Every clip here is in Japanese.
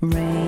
Rain.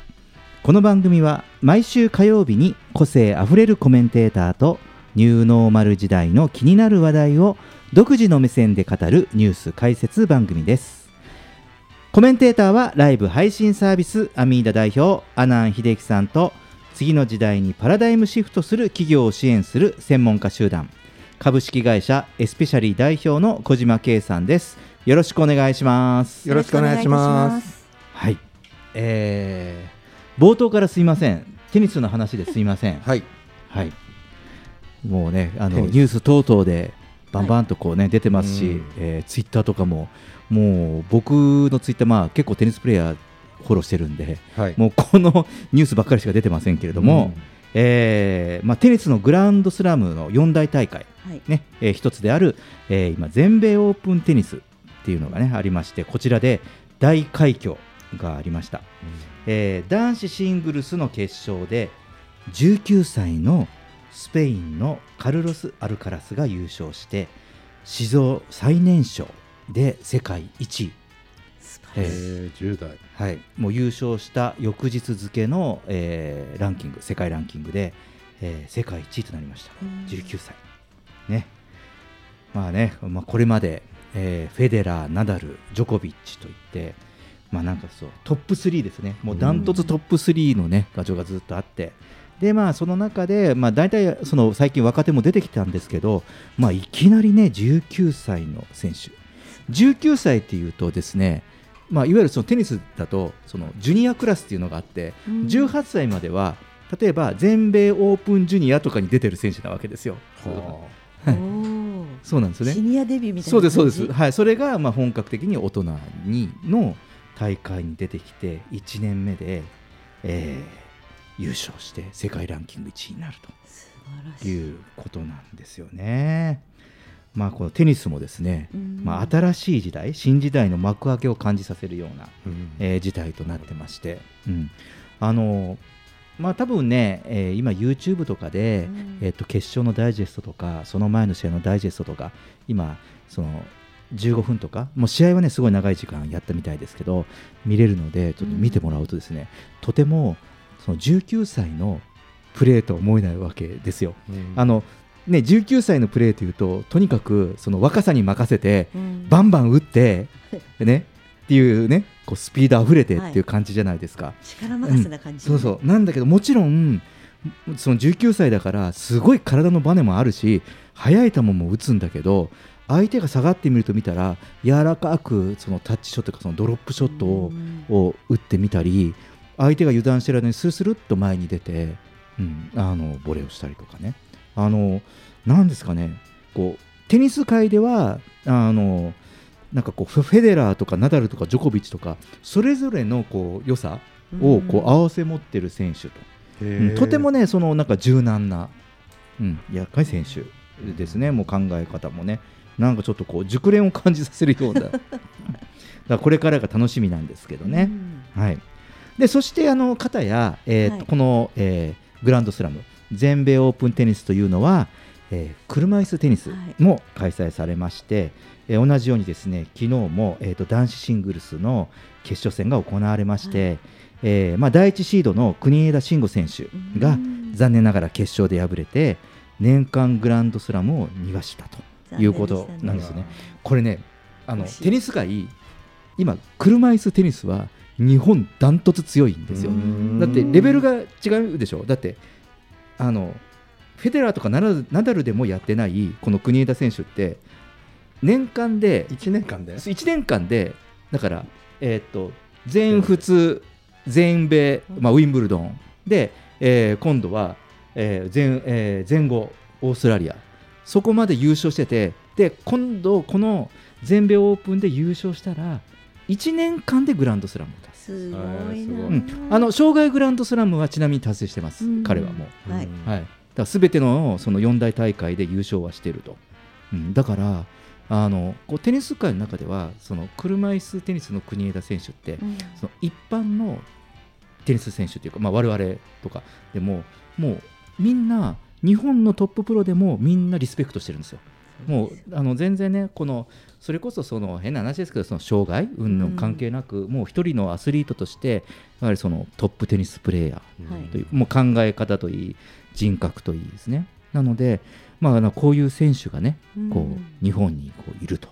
この番組は毎週火曜日に個性あふれるコメンテーターとニューノーマル時代の気になる話題を独自の目線で語るニュース解説番組です。コメンテーターはライブ配信サービスアミーダ代表阿南秀樹さんと次の時代にパラダイムシフトする企業を支援する専門家集団。株式会社エスペシャリー代表の小島圭さんです。よろしくお願いします。よろしくお願いします。はい、えー、冒頭からすいません、テニスの話ですいません、はい。はい、もうね、あのニュース等々でバンバンとこうね、出てますし、うん。えーツイッターとかも、もう僕のツイッター、まあ、結構テニスプレーヤーフォローしてるんで、はい。もうこの ニュースばっかりしか出てませんけれども、えーまあ、テニスのグランドスラムの四大大会、はい。ねえー一つである、えー今全米オープンテニスっていうのがねありましてこちらで大快挙がありました、えー男子シングルスの決勝で19歳のスペインのカルロス・アルカラスが優勝して史上最年少で世界一位。えー、10代。はい、もう優勝した翌日付の、えーランキング世界ランキングで、えー世界一位となりました、19歳。ね。まあね、まあ、これまで、えーフェデラー、ナダル、ジョコビッチといって、まあ、なんかそうトップ3ですね、もうダントツトップ3のね画像がずっとあって、でまあその中で、まあ、大体その最近若手も出てきたんですけど、まあ、いきなりね19歳の選手、19歳っていうとですね、まあ、いわゆるそのテニスだとそのジュニアクラスっていうのがあって、18歳までは例えば全米オープンジュニアとかに出てる選手なわけですよ。ははい。おそうなんですね。シニアデビューみたいなそうですそうです、はい、それがまあ本格的に大人にの大会に出てきて1年目で、えー優勝して世界ランキング1位になると。い。うことなんですよね。まあ、このテニスもですね、うん。まあ、新しい時代新時代の幕開けを感じさせるような、うん。えー事態となってまして、うん、あのまあ多分ね、えー今 YouTube とかで、うん。えっと決勝のダイジェストとかその前の試合のダイジェストとか今その15分とかもう試合はねすごい長い時間やったみたいですけど見れるのでちょっと見てもらうとですね、とてもその19歳のプレーとは思えないわけですよ。うん。あのね、19歳のプレーというととにかくその若さに任せてうん。バンバン打って、ね、っていうねこうスピードあふれてっていう感じじゃないですか。力任せな感じ、そうそう。なんだけどもちろんその19歳だからすごい体のバネもあるし速い球も打つんだけど相手が下がってみると見たら柔らかくそのタッチショットとかそのドロップショットを,、うん。を打ってみたり相手が油断してる間にスルスルっと前に出て、うん、あのボレーをしたりとかね。あのなんですかね。こうテニス界ではあのなんかこうフェデラーとかナダルとかジョコビッチとかそれぞれのこう良さをこう合わせ持ってる選手と、うんとてもねそのなんか柔軟な、うん、厄介選手ですね。もう考え方もねなんかちょっとこう熟練を感じさせるような。だからこれからが楽しみなんですけどね、はい、でそしてあの方や、えーとはい。この、えーグランドスラム全米オープンテニスというのは、えー車椅子テニスも開催されまして、えー同じようにですね昨日も、えー、と男子シングルスの決勝戦が行われまして、えーまあ、第1シードの国枝慎吾選手がうん。残念ながら決勝で敗れて年間グランドスラムを逃したということなんですね。これねあのテニス界今車椅子テニスは日本ダントツ強いんですよ。うん。だってレベルが違うでしょ。だってあのフェデラーとかナダルナダルでもやってないこの国枝選手って年間で1年間で？1年間でだから、えーっと全仏、全米、まあ、ウィンブルドン。で、えー今度は、えー全えー全豪オーストラリアそこまで優勝しててで今度この全米オープンで優勝したら1年間でグランドスラムを達成。すあの生涯グランドスラムはちなみに達成してます、うん。彼はもう、はい。うん。はい、だ全てのその四大大会で優勝はしてると、うん、だからあのこうテニス界の中ではその車椅子テニスの国枝選手って、うん。その一般のテニス選手というか、まあ、我々とかでももうみんな日本のトッププロでもみんなリスペクトしてるんですよ。もうあの全然ねこのそれこそその変な話ですけどその障害？云々関係なく、もう一人のアスリートとしてやはりそのトップテニスプレーヤーはい。というもう考え方といい人格といいですね。なので、まあこういう選手がねこうん。う日本にこういると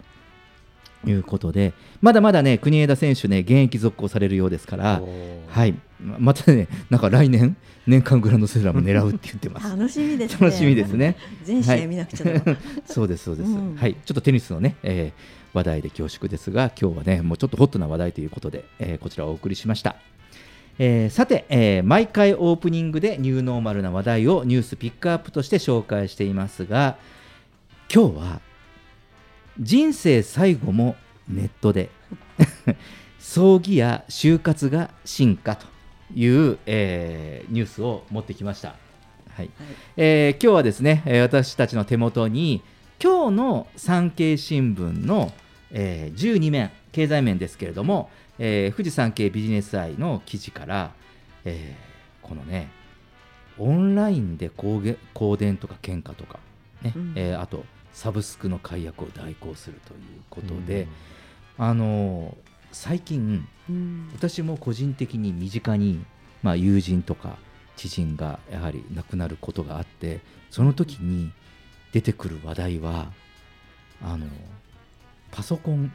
いうことでまだまだね国枝選手ね現役続行されるようですからはい。ままたねなんか来年年間グランドスラム狙うって言ってます。楽しみですね。楽しみですね。全試合見なくちゃだな、そうですそうです、うん。はい。ちょっとテニスのね、えー話題で恐縮ですが今日はねもうちょっとホットな話題ということで、えーこちらをお送りしました。えーさて、えー毎回オープニングでニューノーマルな話題をニュースピックアップとして紹介していますが今日は人生最後もネットで。葬儀や就活が進化という、えーニュースを持ってきました。はい。えー今日はですね、えー私たちの手元に今日の産経新聞の、えー12面経済面ですけれども、えー富士山系ビジネスアイの記事から、えーこのねオンラインで香げ香典とか喧嘩とか、ねうん。えーあとサブスクの解約を代行するということで、あのー最近うん。私も個人的に身近に、まあ、友人とか知人がやはり亡くなることがあってその時に出てくる話題はあのパソコン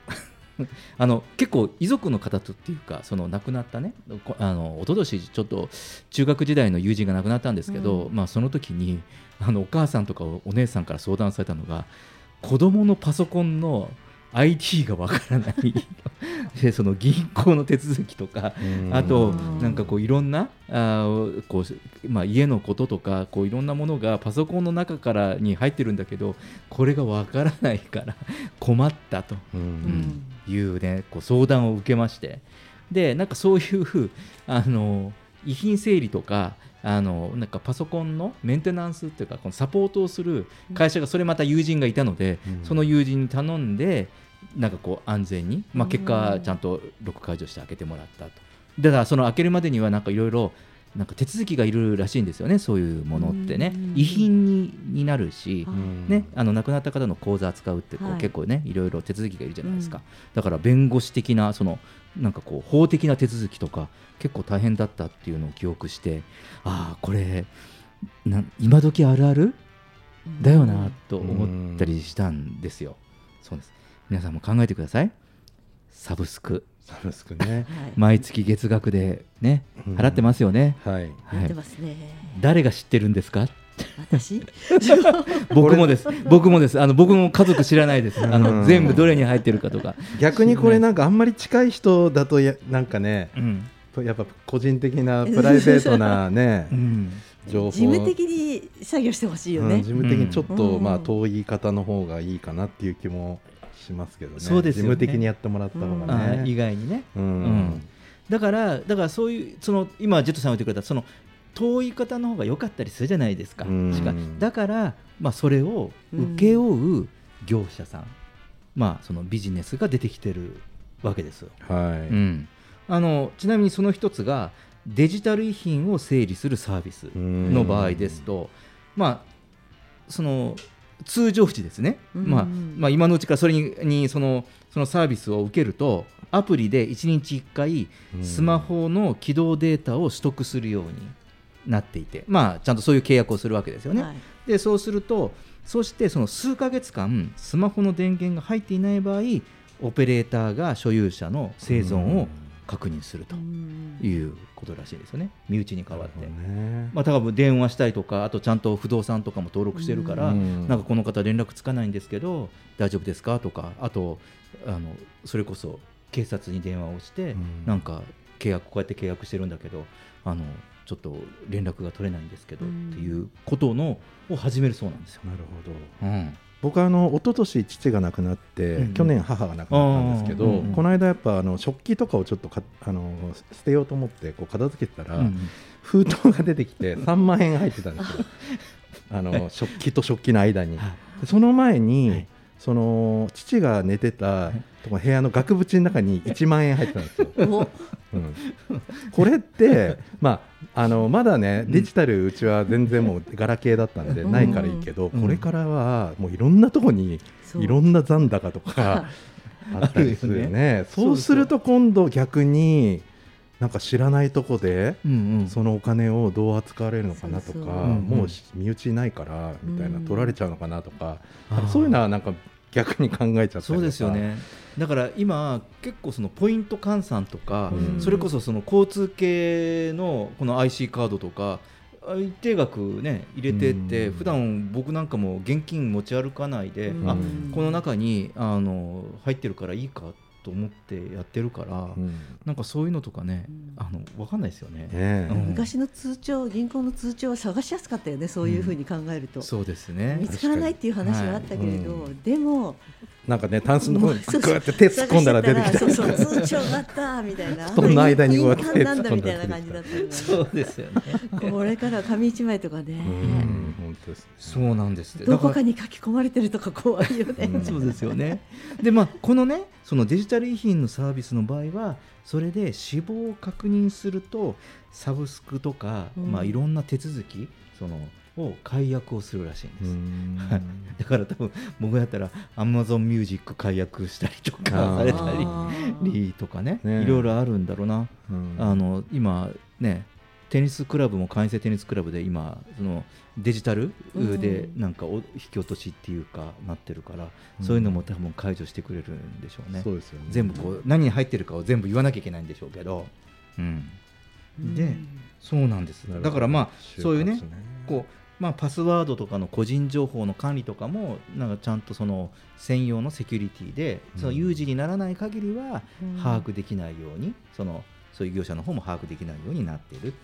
あの結構遺族の方とっていうかその亡くなったねこあの一昨年ちょっと中学時代の友人が亡くなったんですけど、うん。まあ、その時にあのお母さんとかおお姉さんから相談されたのが子供のパソコンの IT がわからない。でその銀行の手続きとかあとうんなんかこういろんなあーこう、まあ、家のこととかこういろんなものがパソコンの中からに入ってるんだけどこれがわからないから困ったと。うん。うんいうねこう相談を受けまして。でなんかそういう あの遺品整理とかあのなんかパソコンのメンテナンスっていうかこのサポートをする会社がそれまた友人がいたので、うん。その友人に頼んでなんかこう安全に、まあ、結うん。果ちゃんとロック解除して開けてもらったと。だからその開けるまでにはなんかいろいろなんか手続きがいるらしいんですよねそういうものってね。うん。遺品にになるし、うんね、あの亡くなった方の口座扱うってこう、はい。結構ねいろいろ手続きがいるじゃないですか、うん。だから弁護士的なそのなんかこう法的な手続きとか結構大変だったっていうのを記憶してああこれな今時あるある？だよなと思ったりしたんですよ、そうです。皆さんも考えてください。サブスクサブスクね。はい。毎月月額でねうん。払ってますよね、はい。やはい。ってますね、誰が知ってるんですか？私？僕もです。僕もです。あの僕も家族知らないです。あのうん全部どれに入ってるかとか、逆にこれなんかあんまり近い人だとやなんかねうん。やっぱ個人的なプライベートなね うん。情報。事務的に作業してほしいようんね、事務的にちょっと、うん。まあ遠い方の方がいいかなっていう気もしますけどね。そうですよね。事務的にやってもらった方うん。があー意ね、外にね。うん。うん。だからだからそういうその今ジェットさんが言ってくれたその遠い方の方が良かったりするじゃないですか、うん。しか。だから、まあ、それを請け負う業者さん、まあそのビジネスが出てきてるわけですよ、はい、うん、あのちなみにその一つがデジタル遺品を整理するサービスの場合ですと、まあその通常時ですね、うんまあまあ、今のうちからそれににそのそのサービスを受けるとアプリで1日1回うん。スマホの起動データを取得するようになっていて、まあ、ちゃんとそういう契約をするわけですよね。はい。でそうするとそしてその数ヶ月間スマホの電源が入っていない場合オペレーターが所有者の生存を確認するとうんいうことらしいですよね。身内に代わって。ね。まあ、多分電話したりとかあとちゃんと不動産とかも登録してるから、うん。なんかこの方連絡つかないんですけど大丈夫ですか？とかあとあのそれこそ警察に電話をして、うん。なんか契約こうやって契約してるんだけどあのちょっと連絡が取れないんですけど、うん。っていうことのを始めるそうなんですよ。なるほど。うん僕はあの一昨年父が亡くなって、うん去年母が亡くなったんですけど、うんうんこの間やっぱあの食器とかをちょっとかあの捨てようと思ってこう片付けてたら、うん封筒が出てきて3万円入ってたんですよ。あの食器と食器の間に、その前に、はいその父が寝てた部屋の額縁の中に1万円入ってたんですよ、お。うん、これって、まあ、あのまだねデジタルうちは全然もうガラケーだったんでうん。ないからいいけど、うん。これからはもういろんなとこにいろんな残高とか あったりするよね。そうすると今度逆になんか知らないとこでそのお金をどう扱われるのかなとかもう身内いないからみたいなうん。取られちゃうのかなとかそういうのはなんか逆に考えちゃったそうですよね。だから今結構そのポイント換算とか、うん。それこそその交通系のこの IC カードとかあ一定額ね入れてって、うん。普段僕なんかも現金持ち歩かないで、うん。あこの中にあの入ってるからいいかと思ってやってるから、うん。なんかそういうのとかね、うん。あの分かんないですよね。ねえ。うん。昔の通帳銀行の通帳は探しやすかったよねそういうふうに考えると、そうですね。見つからないっていう話はあったけれど、はい。でもなんかねタンスの方にそうこうやって手突っ込んだら出てきた。そうそう。通帳があったみたいな。布団の間にこうやって印鑑なんだみたいな感じだったよねそうですよね。これから紙一枚とかね、うん本当ですそうなんです。ってどこだかに書き込まれてるとか怖いよね、うん。そうですよね。でまあこのねそのデジタル遺品のサービスの場合はそれで死亡を確認するとサブスクとか、うん。まあいろんな手続きそのを解約をするらしいんです。うん。はいだから多分僕だったら Amazon Music 解約したりとかされたりとかねね。いろいろあるんだろうな。うん。あの今ねテニスクラブも会員制テニスクラブで今そのデジタルでうん。なんかお引き落としっていうかなってるから、うん。そういうのも多分解除してくれるんでしょうね。そうですよね。全部こう何に入ってるかを全部言わなきゃいけないんでしょうけど、うん、でそうなんです。だからまあそういうねこうまあ、パスワードとかの個人情報の管理とかもなんかちゃんとその専用のセキュリティでその有事にならない限りはうん。把握できないようにそのそういう業者の方も把握できないようになっている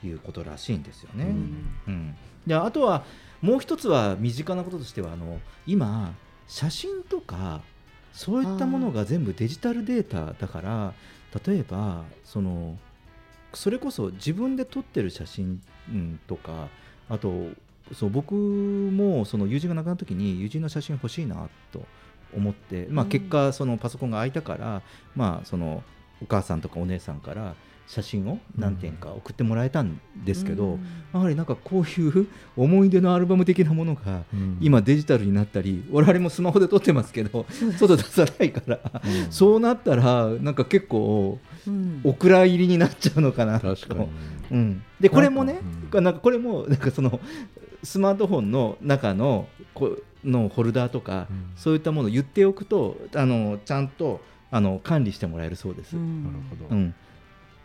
ということらしいんですよね。うん。うん、であとはもう一つは身近なこととしてはあの今写真とかそういったものが全部デジタルデータだから例えばそのそれこそ自分で撮ってる写真、うん、とかあとそう僕もその友人が亡くなった時に友人の写真欲しいなと思って、まあ、うん結果そのパソコンが空いたから、まあ、そのお母さんとかお姉さんから写真を何点か送ってもらえたんですけど、うん。やはりなんかこういう 思い出のアルバム的なものがうん。今デジタルになったり我々もスマホで撮ってますけど外出さないから。うん。そうなったらなんか結構うん。お蔵入りになっちゃうのかなと。確かに。うん、でこれもねなん。かなんかこれもなんかそのスマートフォンの中のこのホルダーとか、うん。そういったものを言っておくとあのちゃんとあの管理してもらえるそうです。ううん。んなるほど。うん。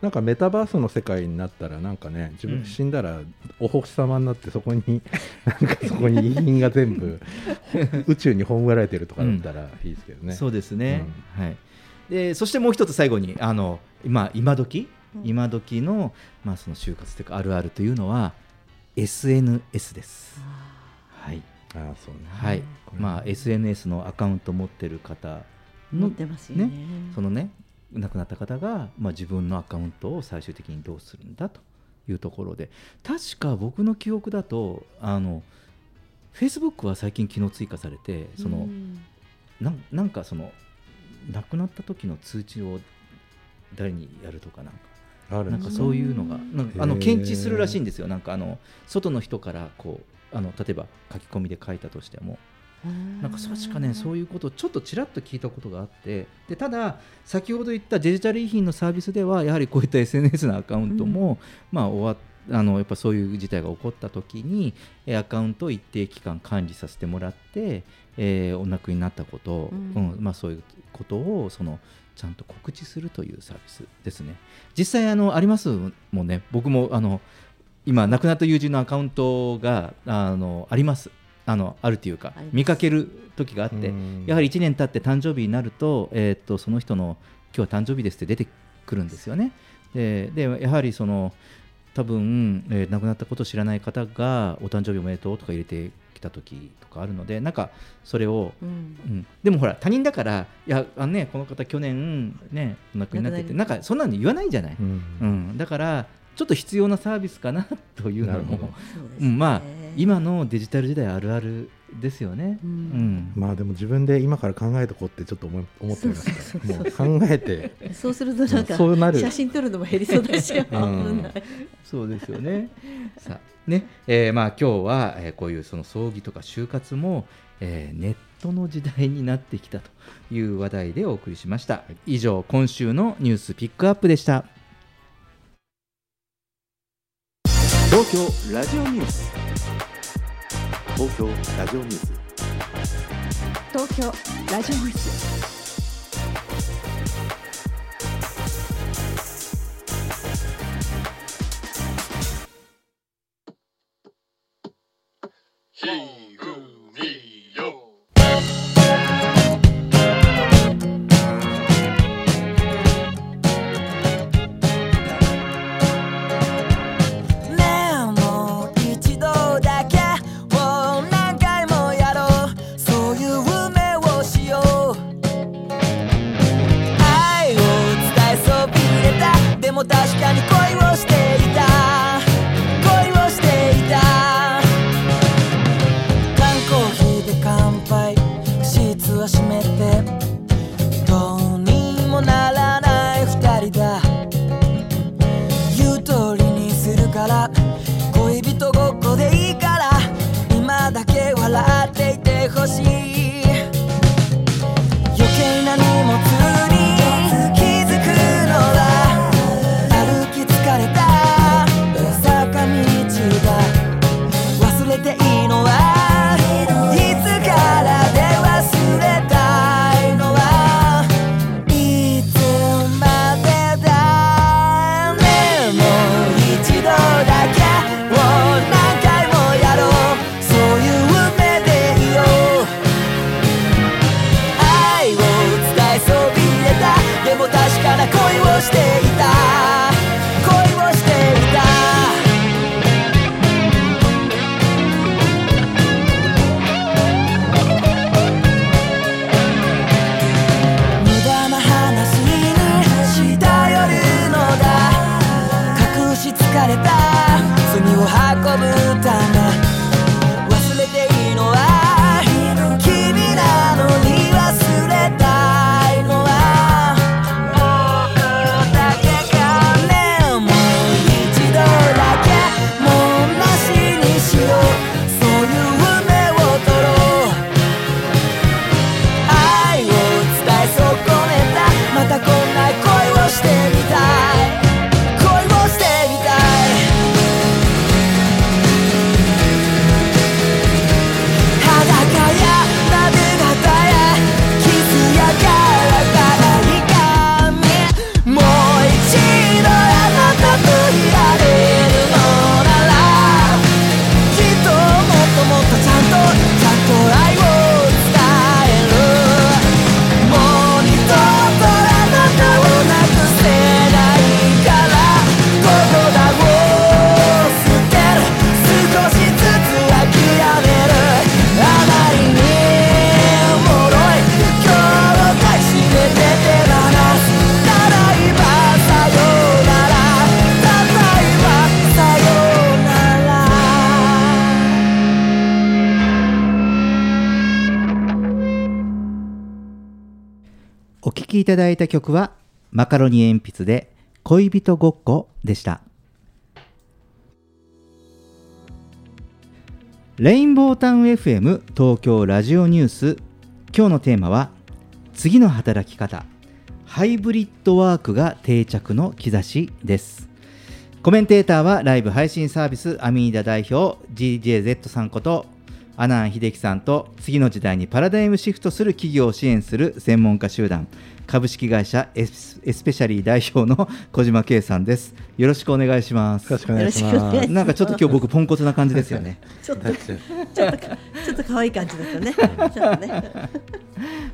なんかメタバースの世界になったらなんかね自うん。分死んだらお星様になってそこに なんかそこに遺品が全部 宇宙に葬られてるとかだったらいいですけどね。そうですね、はい、でそしてもう一つ最後にあの今今時？うん。今時の,、まあその就活というかあるあるというのは SNS です。はい。ああそうね。はい。まあ、SNS のアカウント持ってる方の持ってますよね。そのね亡くなった方が、まあ、自分のアカウントを最終的にどうするんだというところで。確か僕の記憶だとあの Facebook は最近機能追加されてその、うん。なんなんかその亡くなった時の通知を誰にやるとかなんか。なんんかそういうのがなんかあの検知するらしいんですよ。なんかあの外の人からこうあの例えば書き込みで書いたとしても。なんか確かねそういうことをちょっとちらっと聞いたことがあって。でただ先ほど言ったデジタル遺品のサービスではやはりこういった SNS のアカウントも、まあ終わっあのやっぱそういう事態が起こった時にえーアカウントを一定期間管理させてもらって、えーお亡くなりになったことを、ううんんまあ、そういうことをそのちゃんと告知するというサービスですね。実際あのありますもんね。僕もあの今亡くなった友人のアカウントがあのあります。あのあるというか見かける時があってうん。やはり1年経って誕生日になると,、えーっとその人の今日は誕生日ですって出てくるんですよね。ででやはりその多分、えー亡くなったことを知らない方がお誕生日おめでとうとか入れてきた時とかあるのでなんかそれを、うん。うん、でもほら他人だからいやあの、ね、この方去年ねお亡くなりになっててなんかそんなの言わないじゃない、うん。うん、だからちょっと必要なサービスかなというのも、ね。うん、まあ今のデジタル時代あるあるですよね。ううん。んまあでも自分で今から考えとこうってちょっと思い思っちゃいまそうしそうそう。たもう考えて。そうするとなんかそうなる。写真撮るのも減りそうだし危うん。ない。そうですよね。さあね、えーまあ今日は、えーこういうその葬儀とか就活も、えーネットの時代になってきたという話題でお送りしました。以上今週のニュースピックアップでした。東京ラジオニュース。東京ラジオニュース。東京ラジオニュース。ねいただいた曲はマカロニ鉛筆で恋人ごっこでした。レインボータウン FM 東京ラジオニュース。今日のテーマは次の働き方ハイブリッドワークが定着の兆しです。コメンテーターはライブ配信サービスアミーダ代表 GJZ さんこと阿南秀樹さんと次の時代にパラダイムシフトする企業を支援する専門家集団株式会社エスエスペシャリー代表の 小島圭さんです。よろしくお願いします。よろしくお願いします。なんかちょっと今日僕ポンコツな感じですよね。ちょっとちょっとちょっと可愛い感じだったね。ちょっとね。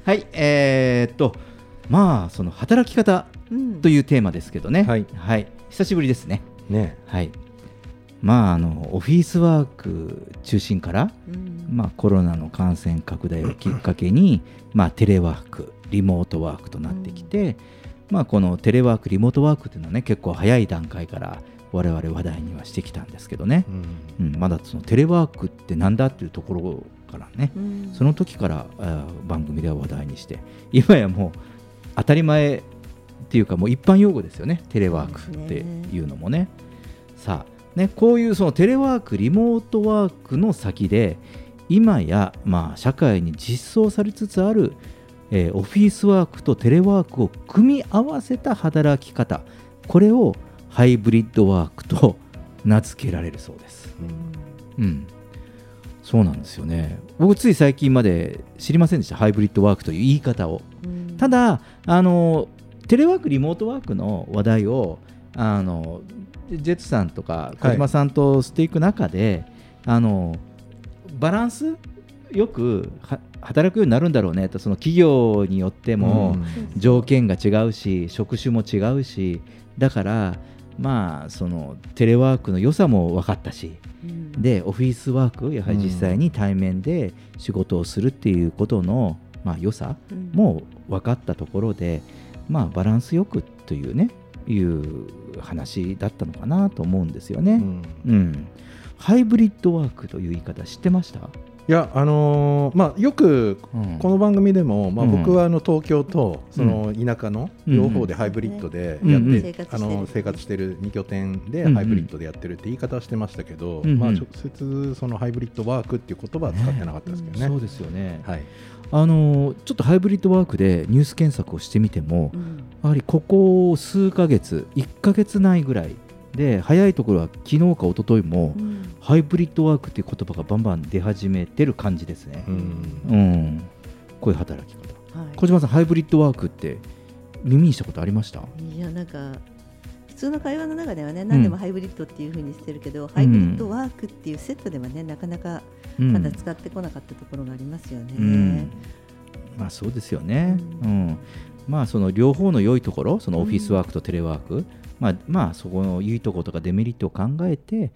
はいえー、っとまあその働き方うん。というテーマですけどね。はい。久しぶりですね。ね。はい。まああのオフィスワーク中心からうん。まあ、コロナの感染拡大をきっかけに、まあ、テレワークリモートワークとなってきて、まあ、このテレワークリモートワークっていうのはね結構早い段階から我々話題にはしてきたんですけどね、うん。うん、まだそのテレワークってなんだっていうところからねうん。その時から番組では話題にして今やもう当たり前っていうかもう一般用語ですよねテレワークっていうのもね。さあねこういうそのテレワークリモートワークの先で今やまあ社会に実装されつつある、えーオフィスワークとテレワークを組み合わせた働き方これをハイブリッドワークと 名付けられるそうです。うん、そうなんですよね。僕つい最近まで知りませんでした、ハイブリッドワークという言い方を。うんただ、あのテレワーク、リモートワークの話題をあのジェットさんとか小島さんとしていく中で、あのバランスよくは働くようになるんだろうねと、その企業によっても、条件が違うし職種も違うしだからまあそのテレワークの良さも分かったしうん。でオフィスワークやはり実際に対面で仕事をするっていうことの、まあ、良さうん。も分かったところで、まあ、バランスよくというねいう話だったのかなと思うんですよね。うん。うん。ハイブリッドワークという言い方知ってました、いやあのーまあよくうん。この番組でも、まあ、うん。僕はあの東京とその田舎のうん。両方でハイブリッドでうん。やって、うん。あの生活してる2拠点でハイブリッドでやってるって言い方はしてましたけど、うんうん。まあ、直接そのハイブリッドワークっていう言葉は使ってなかったですけどね。そうですよね、はい、あのちょっとハイブリッドワークでニュース検索をしてみてもうん。やはりここ数ヶ月1ヶ月内ぐらいで早いところは昨日か一昨日もうんハイブリッドワークっていう言葉がバンバン出始めてる感じですね。う。ん。うん、こういう働き方。はい。小島さん、ハイブリッドワークって耳にしたことありました？いやなんか普通の会話の中ではね何でもハイブリッドっていうふうにしてるけど、ハイブリッドワークっていうセットではねなかなかうんまだ使ってこなかったところがありますよね。うん。まあそうですよね。ううん。んまあその両方の良いところ、そのオフィスワークとテレワーク、まあまあそこのいいところとかデメリットを考えて、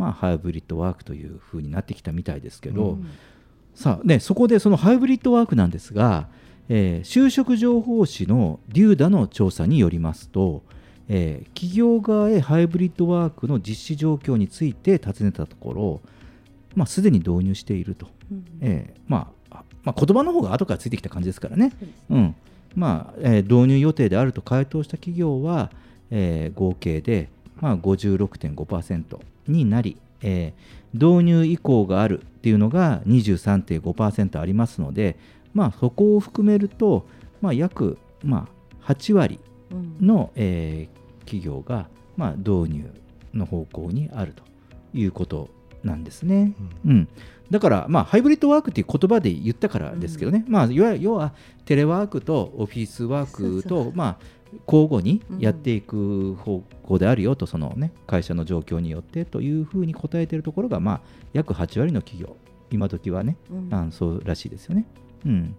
まあハイブリッドワークというふうになってきたみたいですけど、うん。さあねそこでそのハイブリッドワークなんですが、えー就職情報誌のデューダの調査によりますと、えー企業側へハイブリッドワークの実施状況について尋ねたところ、まあ、すでに導入していると、うん。えーまああまあ、言葉の方が後からついてきた感じですからね、そうですうん。まあえー導入予定であると回答した企業は、えー合計で、まあ、56.5%になり、えー導入意向があるっていうのが23.5%ありますので、まあ、そこを含めると、まあ、約、まあ、8割うん。の、えー企業が、まあ、導入の方向にあるということなんですね。うん、だから、まあ、ハイブリッドワークっていう言葉で言ったからですけどね、まあ、要は要はテレワークとオフィスワークと、まあ、交互にやっていく方向であるよと、そのね、会社の状況によってというふうに答えているところが、まあ、約8割の企業、今時はね、うんそうらしいですよね。うん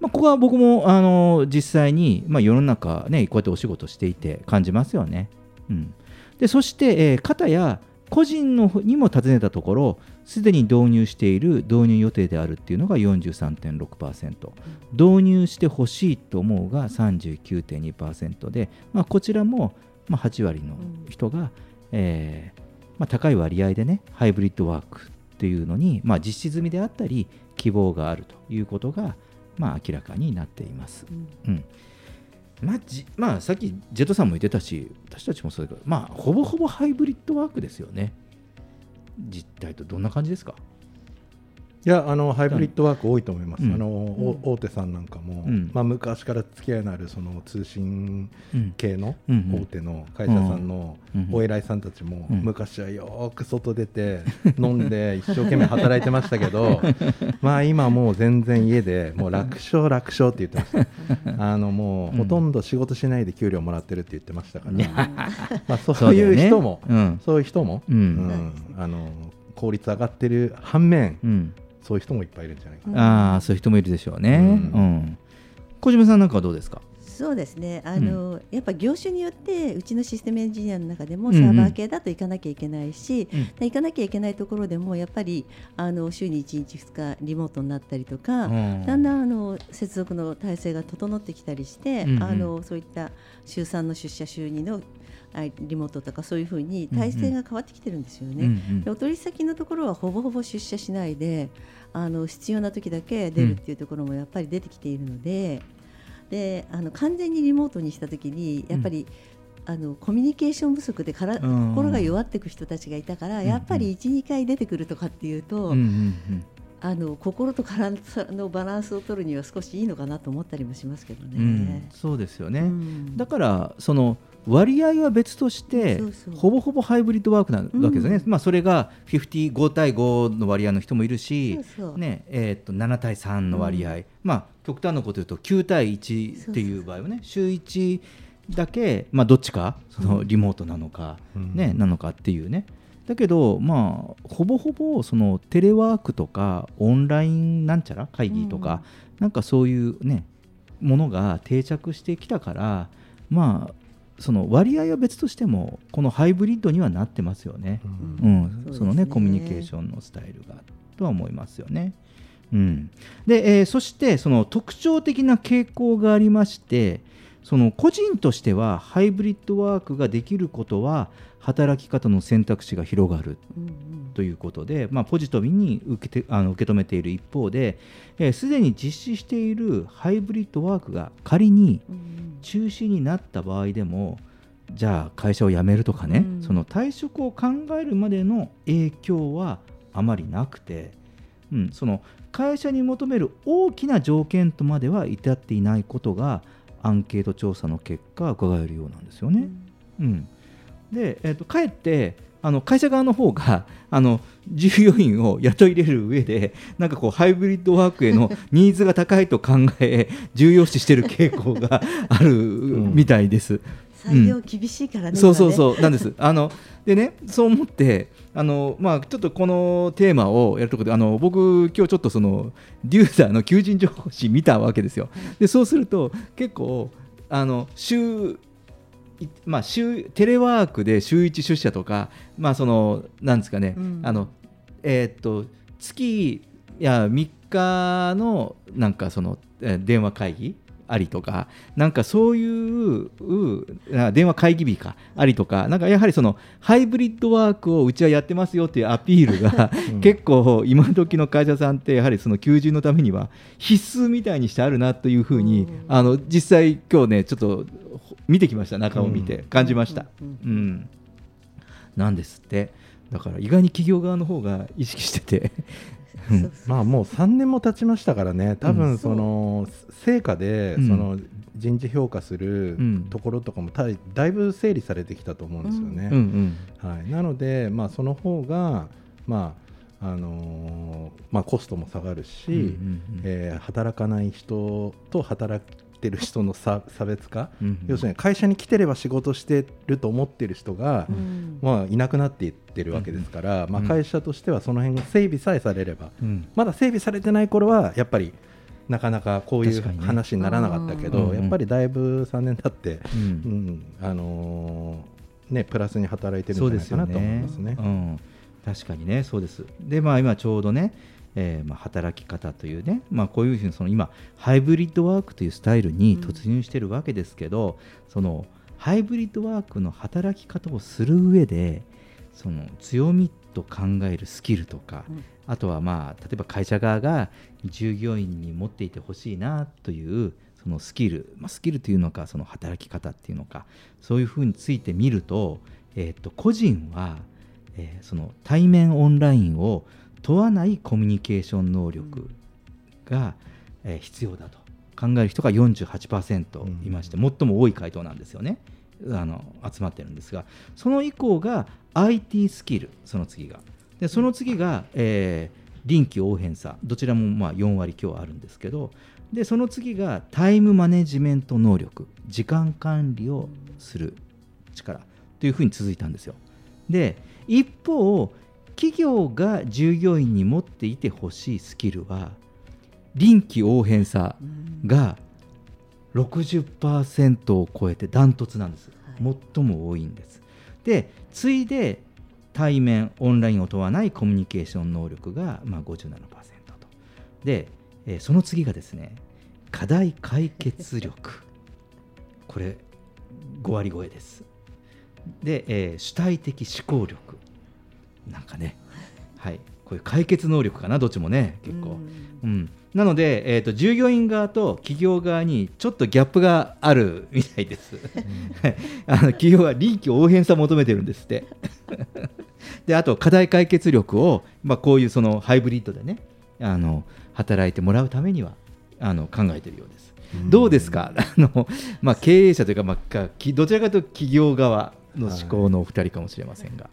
まあ、ここは僕もあの実際に、まあ、世の中、ね、こうやってお仕事していて感じますよね。うん、でそして、えー、方や個人のにも尋ねたところ、すでに導入している導入予定であるっていうのが43.6%、導入してほしいと思うが39.2%で、まあ、こちらも、まあ、8割の人が、えーまあ、高い割合でね、ハイブリッドワークっていうのに、まあ、実施済みであったり、希望があるということが、まあ、明らかになっています。うんうんまあじまあ、さっきジェットさんも言ってたし、私たちもそうだけど、まあ、ほぼほぼハイブリッドワークですよね。実態とどんな感じですか？いやあのハイブリッドワーク多いと思います、うん。あのお大手さんなんかも、うん。まあ、昔から付き合いのあるその通信うん系の大手の会社さんのうん。お偉いさんたちも、うん。昔はよーく外出て飲んで 一生懸命働いてましたけど まあ今もう全然家でもう楽勝楽勝って言ってました。あのもうほとんど仕事しないで給料もらってるって言ってましたから、まあ、そういう人もそうね。いう人も、あの効率上がってる反面、そういう人もいっぱいいるんじゃないかな。ああそういう人もいるでしょうね。ううんん。小島さんなんかはどうですか？そうですねあの、やっぱ業種によってうちのシステムエンジニアの中でもうんうんサーバー系だと行かなきゃいけないし、うんで行かなきゃいけないところでもやっぱりあの週に1日2日リモートになったりとか、うんだんだんあの接続の体制が整ってきたりして、うんうんあのそういった週3の出社週2のあリモートとかそういうふうに体制が変わってきてるんですよね。うんうんでお取り先のところはほぼほぼ出社しないであの必要な時だけ出るっていうところもやっぱり出てきているので,、であの完全にリモートにした時にやっぱり、あのコミュニケーション不足でからうん。心が弱っていく人たちがいたから、うんやっぱり1、2回出てくるとかっていうと、うんうんあの心と体のバランスを取るには少しいいのかなと思ったりもしますけどうんうん。ね。そうですよね。うん。だからその割合は別としてほぼほぼハイブリッドワークなわけですよね。うん。まあそれが55対5の割合の人もいるしねえと7対3の割合、まあ極端なこと言うと9対1っていう場合はね週1だけまあどっちかそのリモートなのか、うん。ねなのかっていうね。だけどまあほぼほぼそのテレワークとかオンラインなんちゃら会議とか、なんかそういうねものが定着してきたからまあその割合は別としてもこのハイブリッドにはなってますよね。うん。うん。そうですね。ねコミュニケーションのスタイルがとは思いますよね。うん、で、えーそしてその特徴的な傾向がありましてその個人としてはハイブリッドワークができることは働き方の選択肢が広がるうんうん。ということで、まあ、ポジティブに受けてあの受け止めている一方ですで、に実施しているハイブリッドワークが仮にうん中止になった場合でもじゃあ会社を辞めるとかね、うん。その退職を考えるまでの影響はあまりなくて、うん、その会社に求める大きな条件とまでは至っていないことがアンケート調査の結果伺えるようなんですよね。うん、で、えー、とかえってあの会社側の方が あの従業員を雇い入れる上でなんかこうハイブリッドワークへのニーズが高いと考え重要視している傾向が あるみたいです。採用厳しいからね、そうそううそうなんです。あのでねそう思ってあのまあちょっとこのテーマをやるところであの僕今日ちょっとそのデューザーの求人情報誌見たわけですよ。でそうすると結構あの週いまあ、週テレワークで週1出社とか、まあ、そのなんですかね、うん。あのえーっと月いや3日のなんかその、えー電話会議ありとかなんかそういう電話会議日かありとかなんかやはりそのハイブリッドワークをうちはやってますよっていうアピールが、結構今時の会社さんってやはりその求人のためには必須みたいにしてあるなというふうに、うん。あの実際今日ねちょっと見てきました中を見て、うん。感じました。うん。うん、なんですって。だから意外に企業側の方が意識してて。まあもう3年も経ちましたからね、多うん。分その成果でうん。その人事評価するうん。ところとかもただいぶ整理されてきたと思うんですよね。うんうん。はい、なので、まあ、その方が、まああのーまあ、コストも下がるし、えー働かない人と働いてる人の差 差別化、うん要するに会社に来てれば仕事してると思ってる人が、うん。まあ、いなくなっていってるわけですから、まあ、うん会社としてはその辺が整備さえされれば、うん。まだ整備されてない頃はやっぱりなかなかこういう話にならなかったけど、うんうんやっぱりだいぶ3年経って、うん。うんあのーね、プラスに働いてるそんじゃないかうですよねなと思いますね。うん、確かにねそうです。でまあ今ちょうどね、えーまあ、働き方というね、まあ、こういうふうにその今ハイブリッドワークというスタイルに突入してるわけですけど、そのハイブリッドワークの働き方をする上でその強みと考えるスキルとか、うん。あとはまあ例えば会社側が従業員に持っていてほしいなというそのスキル、まあ、スキルというのかその働き方っていうのかそういうふうについて見ると,、えー、と個人は、えーその対面オンラインを問わないコミュニケーション能力が、えー必要だと。考える人が48%いまして、最も多い回答なんですよね。あの集まってるんですが。その以降が IT スキルその次が。でその次が、えー臨機応変さ。どちらもまあ4割強あるんですけど。でその次がタイムマネジメント能力。時間管理をする力というふうに続いたんですよ。で一方企業が従業員に持っていてほしいスキルは臨機応変さが60%を超えてダントツなんです、最も多いんです。で次いで対面オンラインを問わないコミュニケーション能力がまあ57%と。で、えーその次がですね課題解決力。これ5割超えです。で、えー主体的思考力なんかね。はい。こういう解決能力かなどっちもね。結構、うん、なので、えー、と従業員側と企業側にちょっとギャップがあるみたいです。はい。あの企業は臨機応変さを求めてるんですって。であと課題解決力を、まあ、こういうそのハイブリッドでねあの働いてもらうためにはあの考えているようです。どうですか？あの、まあ、経営者というか、まあどちらかというと企業側の思考のお二人かもしれませんが。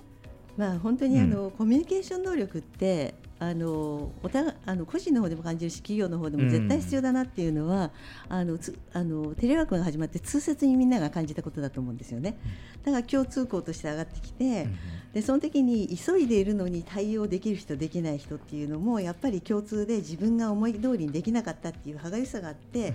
まあ、本当にあの、コミュニケーション能力ってあのお互いあの個人の方でも感じるし企業の方でも絶対必要だなっていうのは、あのつあのテレワークが始まって痛切にみんなが感じたことだと思うんですよね。だから共通項として上がってきて、でその時に急いでいるのに対応できる人できない人っていうのもやっぱり共通で自分が思い通りにできなかったっていう歯がゆさがあって、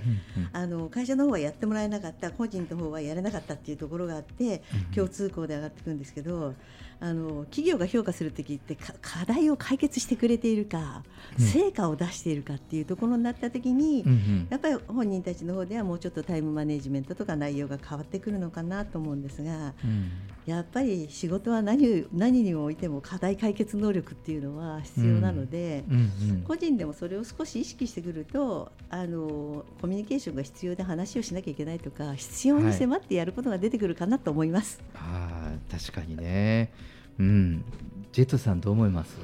あの会社の方はやってもらえなかった個人の方はやれなかったっていうところがあって共通項で上がっていくんですけどあの企業が評価する時ってか課題を解決してくれているか、成果を出しているかっていうところになった時に、うんうんやっぱり本人たちの方ではもうちょっとタイムマネジメントとか内容が変わってくるのかなと思うんですが。うんやっぱり仕事は何を何においても課題解決能力っていうのは必要なので、うんうん個人でもそれを少し意識してくるとあのコミュニケーションが必要で話をしなきゃいけないとか必要に迫ってやることが出てくるかなと思います。あー確かにね、うん、ジェットさんどう思います、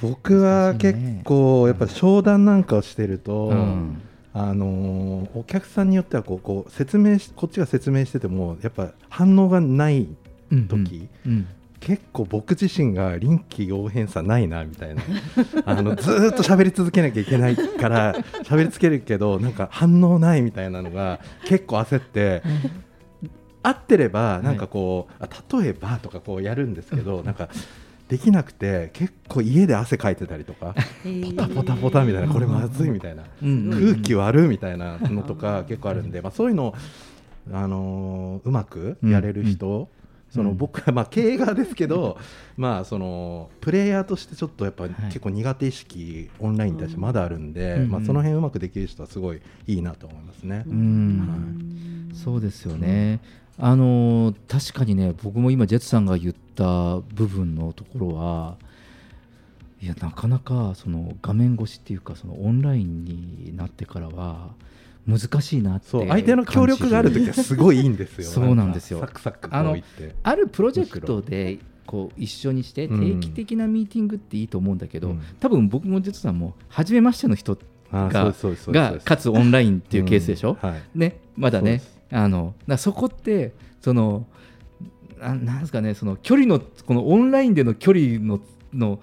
僕は結構やっぱり商談なんかをしてると、うん。あのーお客さんによってはこうこう説明しこっちが説明しててもやっぱ反応がない時、うん。結構僕自身が臨機応変さないなみたいな。あのずーっと喋り続けなきゃいけないから喋りつけるけどなんか反応ないみたいなのが結構焦って。合ってればなんかこう、あ例えばとかこうやるんですけどなんかできなくて結構家で汗かいてたりとか ポタポタポタみたいなこれまずいみたいなうん。空気悪いみたいなのとか結構あるんで、まあ、そういうのを、あのーうまくやれる人、そのうん。僕はまあ経営側ですけど、まあそのプレイヤーとしてちょっとやっぱ結構苦手意識オンラインに対してまだあるんで、うん。まあ、その辺うまくできる人はすごいいいなと思いますね。うん。そうですよね。あのー確かにね僕も今ジェットさんが言った部分のところはいやなかなかその画面越しっていうかそのオンラインになってからは難しいなってそう相手の協力がある時はすごいいいんですよ。そうなんですよ。かサクサクこあの。あるプロジェクトでこう一緒にしてうん。定期的なミーティングっていいと思うんだけど、うん。多分僕もジェットさんも初めましての人あががかつオンラインっていうケースでしょ、うん。はい。ね、まだねあのだそこってそのななんですかねその距離のこのオンラインでの距離のの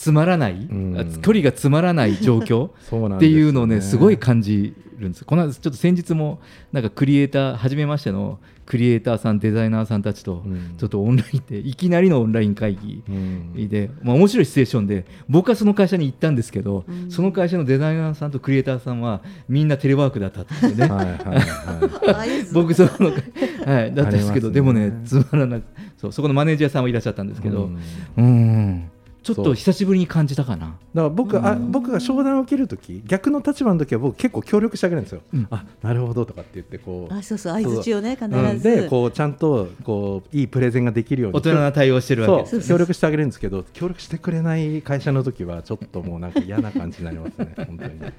つまらない、ん。あ距離がつまらない状況 そうなんっていうのをねすごい感じるんです。この間ちょっと先日もなんかクリエイター初めましてのクリエイターさんデザイナーさんたちとうん。ちょっとオンラインでいきなりのオンライン会議うん。で、まあ、面白いシチュエーションで僕はその会社に行ったんですけど、うん。その会社のデザイナーさんとクリエイターさんはみんなテレワークだったってね。はい 僕その、はい、だったんですけどね。でもねつまらなくそうそこのマネージャーさんもいらっしゃったんですけどうん。うんちょっと久しぶりに感じたかな。だから僕あ僕が商談を受けるとき逆の立場の時は僕結構協力してあげるんですよ、うん。あなるほどとかって言ってこう。あそうそう相づちをね必うん。ず、でこうちゃんとこういいプレゼンができるように。大人な対応してるわけ。ですそう協力してあげるんですけど協力してくれない会社の時はちょっともうなんか嫌な感じになりますね。本当に、はい、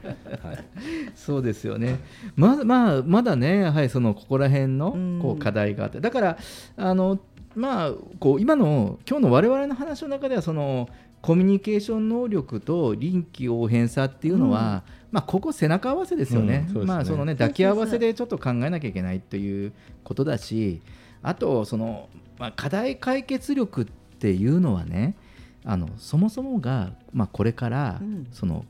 そうですよね。ままあまだねやはりそのここら辺のうん。こう課題があって。だからあのまあこう今の今日の我々の話の中ではそのコミュニケーション能力と臨機応変さっていうのは、まあここ背中合わせですよね。うんね。まあそのね抱き合わせでちょっと考えなきゃいけないということだし、あとそのまあ課題解決力っていうのはね、あのそもそもがまあこれからうん。その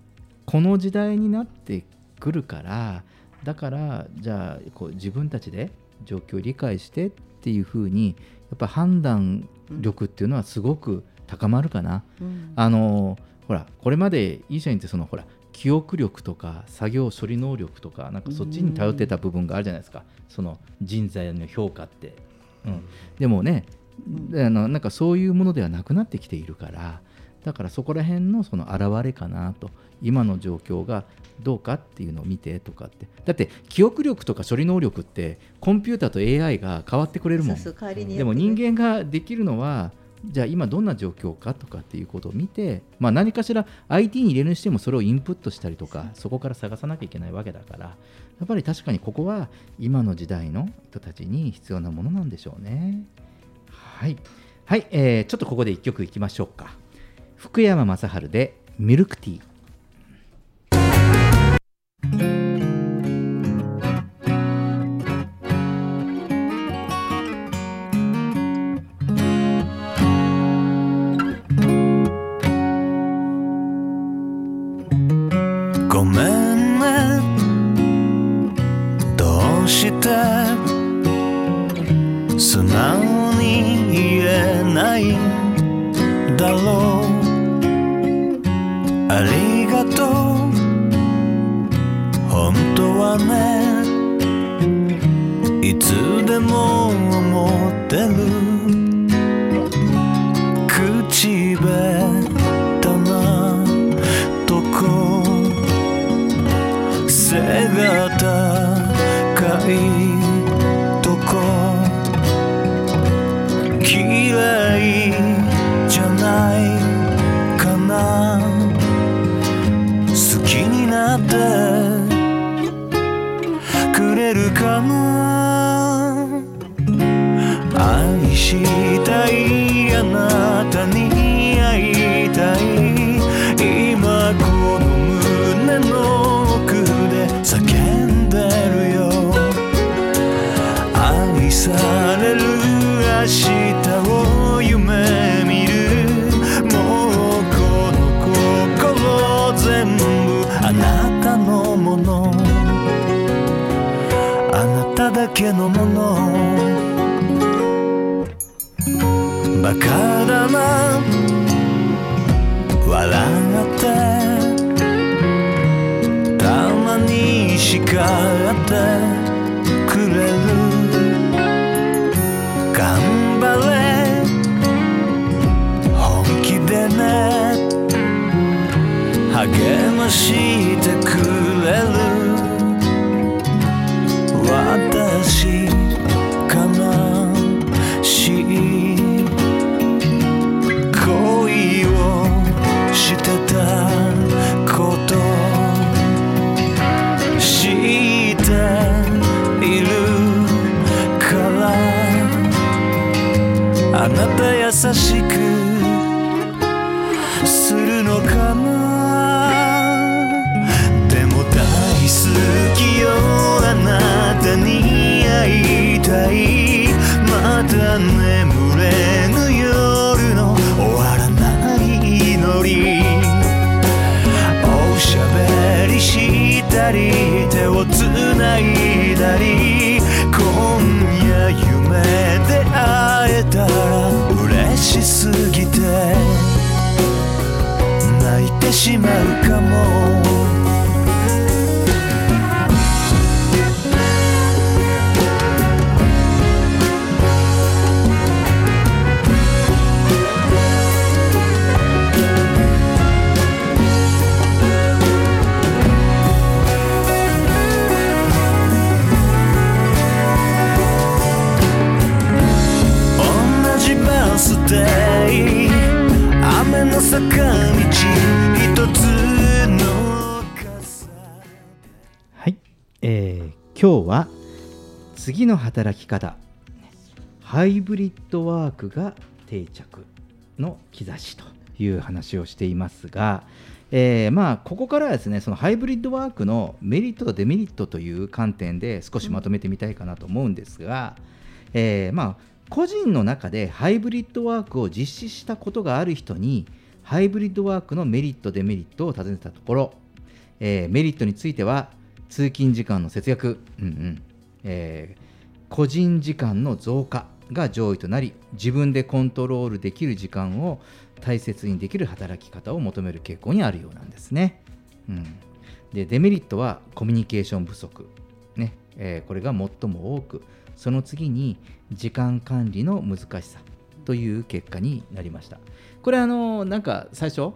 この時代になってくるからだからじゃあこう自分たちで状況を理解してっていうふうにやっぱ判断力っていうのはすごく高まるかな。うん。あのほらこれまでいい社員ってそのほら記憶力とか作業処理能力とかなんかそっちに頼ってた部分があるじゃないですか。その人材の評価って。うん、でもね、あのなんかそういうものではなくなってきているからだからそこら辺のその表れかなと。今の状況がどうかっていうのを見てとかって。だって記憶力とか処理能力ってコンピューターと AI が変わってくれるもん。でも人間ができるのはじゃあ今どんな状況かとかっていうことを見て、まあ、何かしら IT に入れるにしてもそれをインプットしたりとかそこから探さなきゃいけないわけだからやっぱり確かにここは今の時代の人たちに必要なものなんでしょうね。はい、はい。えーちょっとここで1曲いきましょうか。福山雅治でミルクティー。嫌いじゃないかな好きになってけのもの。バカだな笑って。たまに叱って。くれる。頑張れ。本気でね。励ましてくれる。優しくするのかなでも大好きよあなたに会いたいまた眠れぬ夜の終わらない祈りおしゃべりしたり手をつないだりしすぎて泣いてしまうかも。次の働き方。ハイブリッドワークが定着の兆しという話をしていますが、えーまあここからはですねそのハイブリッドワークのメリットとデメリットという観点で少しまとめてみたいかなと思うんですが、えーまあ個人の中でハイブリッドワークを実施したことがある人にハイブリッドワークのメリットデメリットを尋ねたところ、えーメリットについては通勤時間の節約、うんうんえー個人時間の増加が上位となり自分でコントロールできる時間を大切にできる働き方を求める傾向にあるようなんですね。うん、でデメリットはコミュニケーション不足、ねえーこれが最も多くその次に時間管理の難しさという結果になりました。これあのなんか最初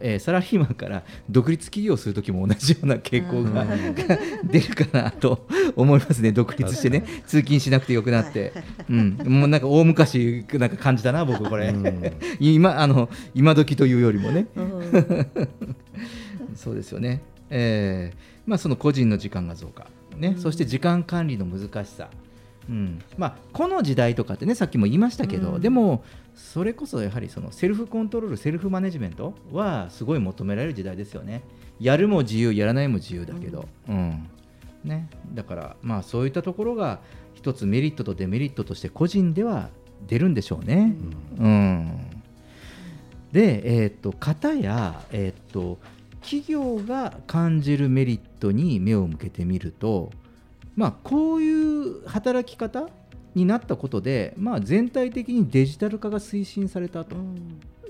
えーサラリーマンから独立起業するときも同じような傾向が 出るかなと思いますね、独立してね、通勤しなくてよくなって、うん、もうなんか大昔なんか感じたな、僕、これ、今あの今時というよりもね、そうですよね、えーまあ、その個人の時間が増加、ね。そして時間管理の難しさ。うん。まあ、この時代とかってねさっきも言いましたけど、うん。でもそれこそやはりそのセルフコントロールセルフマネジメントはすごい求められる時代ですよね。やるも自由やらないも自由だけど、うん。ね、だからまあそういったところが一つメリットとデメリットとして個人では出るんでしょうね。うん。で、えー、と方や、えー、と企業が感じるメリットに目を向けてみると、まあ、こういう働き方になったことで、まあ、全体的にデジタル化が推進されたと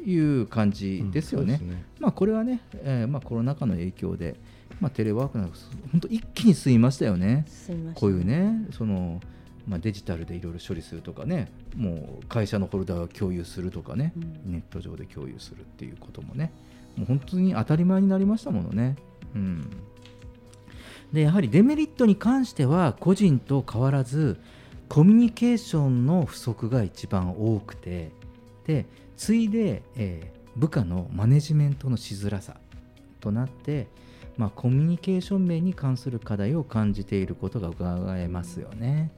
いう感じですよね。まあ、これはね、えーまあ、コロナ禍の影響で、まあ、テレワークなんか本当一気に進みましたよね。こういうねその、まあ、デジタルでいろいろ処理するとかねもう会社のフォルダを共有するとかね、うんネット上で共有するっていうこともねもう本当に当たり前になりましたものね。うん、でやはりデメリットに関しては個人と変わらずコミュニケーションの不足が一番多くてで次いで、えー部下のマネジメントのしづらさとなって、まあ、コミュニケーション面に関する課題を感じていることが伺えますよね。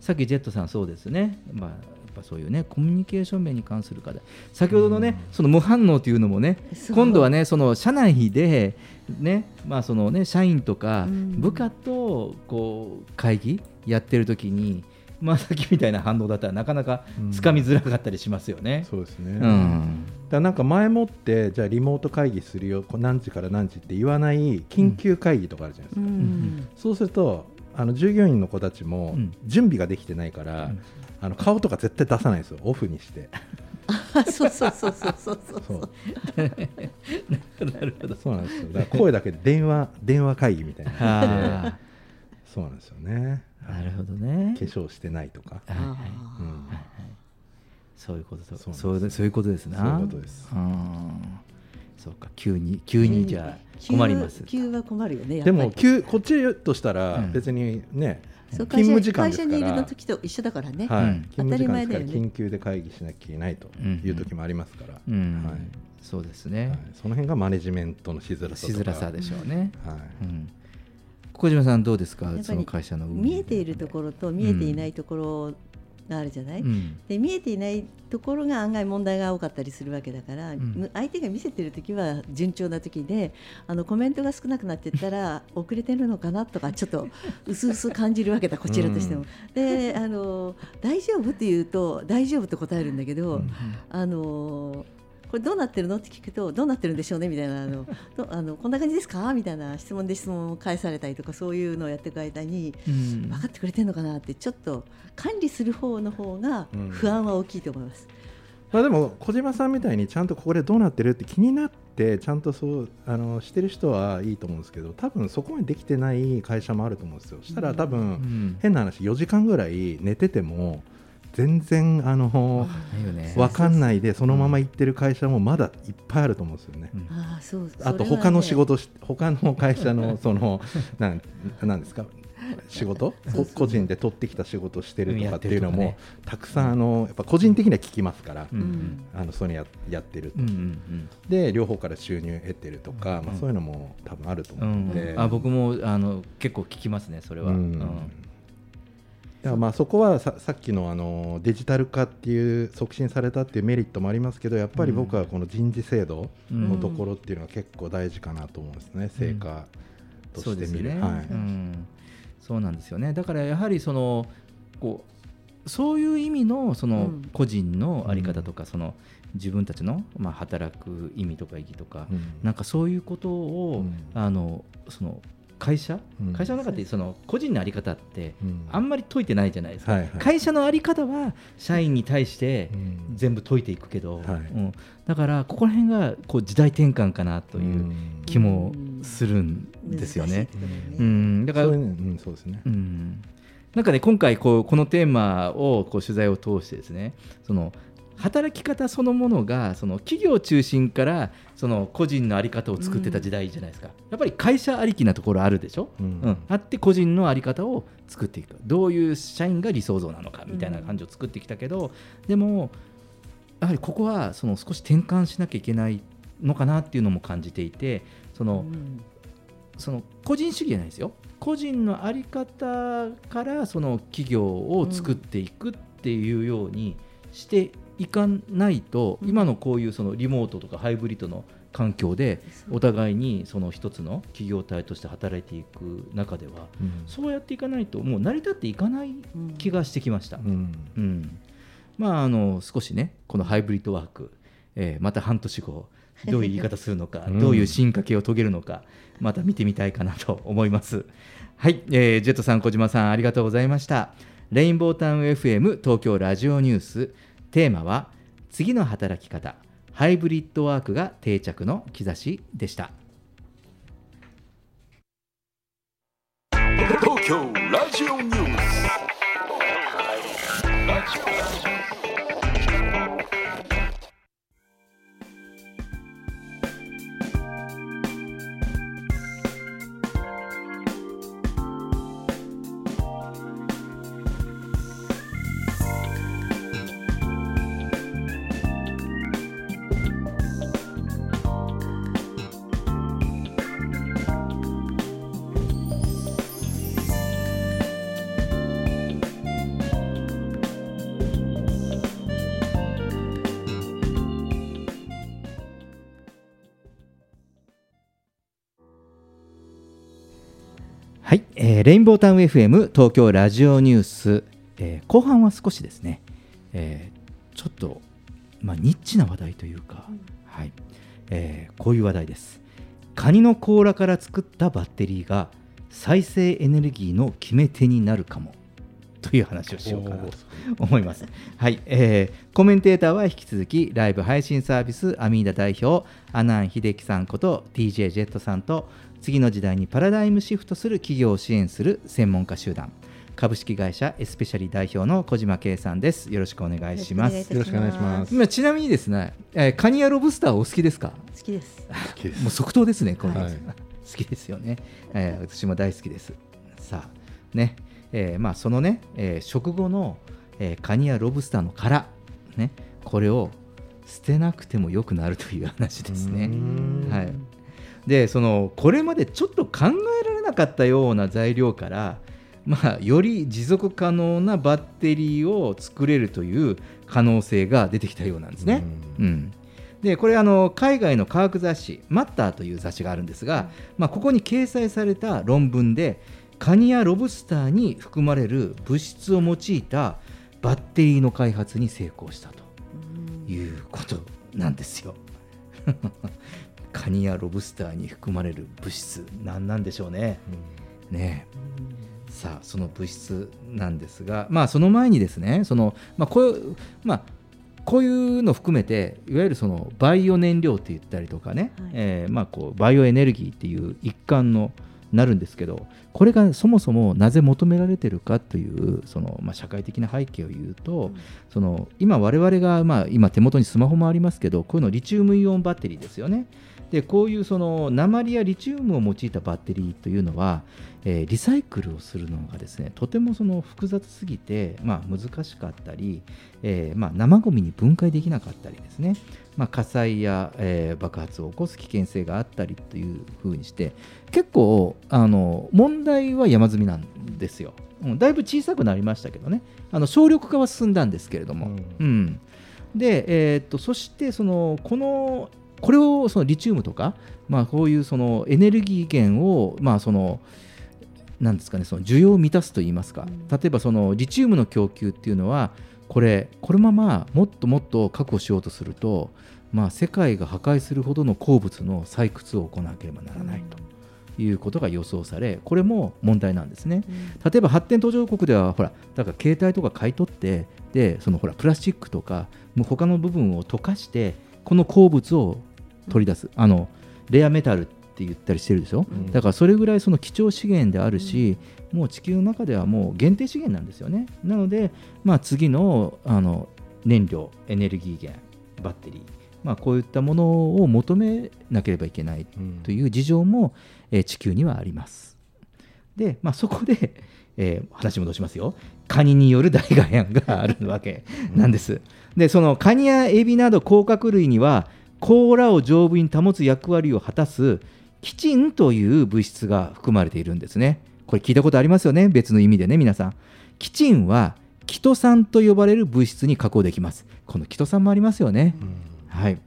さっきジェットさんそうですね、まあ、やっぱそういうねコミュニケーション面に関する課題。先ほどのね、その無反応というのもね今度はねその社内でねまあそのね社員とかうん。部下とこう会議やってる時にまあさっきみたいな反応だったらなかなかつかみづらかったりしますよね。そうですね、うだかんらなんか前もってじゃあリモート会議するよこう何時から何時って言わない緊急会議とかあるじゃないですうか、ん。そうするとあの従業員の子たちもうん。準備ができてないから、うん。あの顔とか絶対出さないんですよ。オフにして。あそうそうそうそうそうそう。そう。なるほど。そうなんですよ。だから声だけで電話電話会議みたいなそうなんですよね。あ、なるほどね。化粧してないとか、はいはい。うんそういうこととそうそうそういうことですな。そういうことです。うんそうか。急に急にじゃあ困ります。急は困るよねでも急こっちとしたらうん。別にね、そう勤務時間会社ですから。会社にいるの時と一緒だからね、はい。うん。勤務時間ですから当たり前だよね。緊急で会議しなきゃいけないという時もありますから、うん。はい。そうですはい。ね。その辺がマネジメントのしづらさしとか。づらさでしょうね。はい。うん小島さんどうですか？その会社の見えているところと見えていないところがあるじゃない、うん。で見えていないところが案外問題が多かったりするわけだから、ん。む相手が見せてる時は順調な時であのコメントが少なくなっていったら遅れてるのかなとかちょっと薄々感じるわけだこちらとしても。であの大丈夫って言うと大丈夫と答えるんだけど、あのこれどうなってるの？って聞くとどうなってるんでしょうね？みたいなあの どあのこんな感じですか？みたいな質問で質問を返されたりとかそういうのをやっていく間にうん。分かってくれてるのかなってちょっと管理する方の方がうん。不安は大きいと思います。まあ、でも小島さんみたいにちゃんとここでどうなってるって気になってちゃんとそうあのしてる人はいいと思うんですけど多分そこまでできてない会社もあると思うんですよ。したら多分、うん。変な話4時間ぐらい寝てても全然あのね。分かんないでそのまま行ってる会社もまだいっぱいあると思うんですよね。うん。ああそうあと他の仕事し、他の会社の そのなんなんですか？仕事？そうそうこ個人で取ってきた仕事してるとかっていうのも、うんやってたくさんあのやっぱ個人的には聞きますから、うんうん。あのそれややってると、うんうんで両方から収入得てるとか、まあ、うんそういうのも多分あるとうん思うので、あ僕もあの結構聞きますねそれは。うんまあそこはささっきのあのデジタル化っていう促進されたっていうメリットもありますけどやっぱり僕はこの人事制度のところっていうのは結構大事かなと思うんですね、成果とそうですね、してみる、はい。うん、そうなんですよね。だからやはりそのこうそういう意味のそのうん。個人の在り方とか、その自分たちの、まあ、働く意味とか意義とか、うん。なんかそういうことを、うん。あのその会社、うん。会社の中でその個人の在り方ってうん。あんまり解いてないじゃないですか、はいはい。会社の在り方は社員に対してうん。全部解いていくけど、はい。うん。だからここら辺がこう時代転換かなという気もするんですよね。ううん。ん、だからそうんそうですね。う、ん、なんかね今回こうこのテーマをこう取材を通してですねその働き方そのものがその企業中心からその個人の在り方を作ってた時代じゃないですか、やっぱり会社ありきなところあるでしょ、ううん。んあって個人の在り方を作っていく。どういう社員が理想像なのかみたいな感じを作ってきたけど、でもやはりここはその少し転換しなきゃいけないのかなっていうのも感じていてその、その個人主義じゃないですよ。個人の在り方からその企業を作っていくっていうようにしていかないと、うん。今のこういうそのリモートとかハイブリッドの環境でお互いにその一つの企業体として働いていく中ではうん。そうやっていかないともう成り立っていかない気がしてきました。うん。うん。まあ、あの少しねこのハイブリッドワーク、えーまた半年後どういう言い方するのか、うん。どういう進化系を遂げるのかまた見てみたいかなと思います。はい、えージェットさん小島さんありがとうございました。レインボータウン FM 東京ラジオニューステーマは次の働き方ハイブリッドワークが定着の兆しでした。東京ラジオニュースえーレインボータウン FM 東京ラジオニュース、えー後半は少しですね、えーちょっと、まあ、ニッチな話題というか、はい。えーこういう話題です。カニの甲羅から作ったバッテリーが再生エネルギーの決め手になるかも。という話をしようかなと思います。はい、えーコメンテーターは引き続きライブ配信サービスアミーダ代表阿南秀樹さんこと DJ ジェットさんと次の時代にパラダイムシフトする企業を支援する専門家集団株式会社エスペシャリ代表の小島圭さんです。よろしくお願いします。よろしくお願いします今ちなみにですね、えーカニやロブスターお好きですか？好きです。もう即答ですね、これ、はい好きですよね、えー私も大好きです。さあ、ね、えーまあ、そのね、えー食後の、えーカニやロブスターの殻、ね、これを捨てなくてもよくなるという話ですね。はい、でそのこれまでちょっと考えられなかったような材料から、まあ、より持続可能なバッテリーを作れるという可能性が出てきたようなんですね。うんでこれあの海外の科学雑誌「マッター」という雑誌があるんですが、まあ、ここに掲載された論文でカニやロブスターに含まれる物質を用いたバッテリーの開発に成功したということなんですよ。カニやロブスターに含まれる物質何なんでしょうね。ねえさあその物質なんですが、まあ、その前にですねその、まあこういうまあ、こういうの含めていわゆるそのバイオ燃料って言ったりとかね、はいえーまあ、こうバイオエネルギーっていう一環のなるんですけどこれがそもそもなぜ求められてるかというその、まあ、社会的な背景を言うと、その今我々が、まあ、今手元にスマホもありますけどこういうのリチウムイオンバッテリーですよね。でこういうその鉛やリチウムを用いたバッテリーというのは、えーリサイクルをするのがですねとてもその複雑すぎて、まあ、難しかったり、えーまあ、生ゴミに分解できなかったりですね、まあ、火災や、えー爆発を起こす危険性があったりというふうにして結構あの問題は山積みなんですよ。うん、だいぶ小さくなりましたけどね。あの省力化は進んだんですけれども、うん。で、えーっとそしてそのこのこれをそのリチウムとか、まあ、こういうそのエネルギー源を、まあ、そのなんですかねその需要を満たすといいますか、例えばそのリチウムの供給っていうのはこれこのままもっともっと確保しようとすると、まあ、世界が破壊するほどの鉱物の採掘を行わなければならないと。いうことが予想され、これも問題なんですね。例えば発展途上国では、ほら、だから携帯とか買い取って、で、そのほら、プラスチックとか、もう他の部分を溶かして、この鉱物を取り出す、あのレアメタルって言ったりしてるでしょ、うんだからそれぐらいその貴重資源であるし、もう地球の中ではもう限定資源なんですよね。なので、まあ、次のあの燃料、エネルギー源、バッテリー、まあ、こういったものを求めなければいけないうんという事情も、えー地球にはあります。で、まあ、そこで、えー話戻しますよ。カニによる大河ンがあるわけなんです。で、そのカニやエビなど甲殻類には甲羅を丈夫に保つ役割を果たすキチンという物質が含まれているんですね。これ聞いたことありますよね、別の意味でね、皆さん。キチンはキト酸と呼ばれる物質に加工できます。このキト酸もありますよね。はい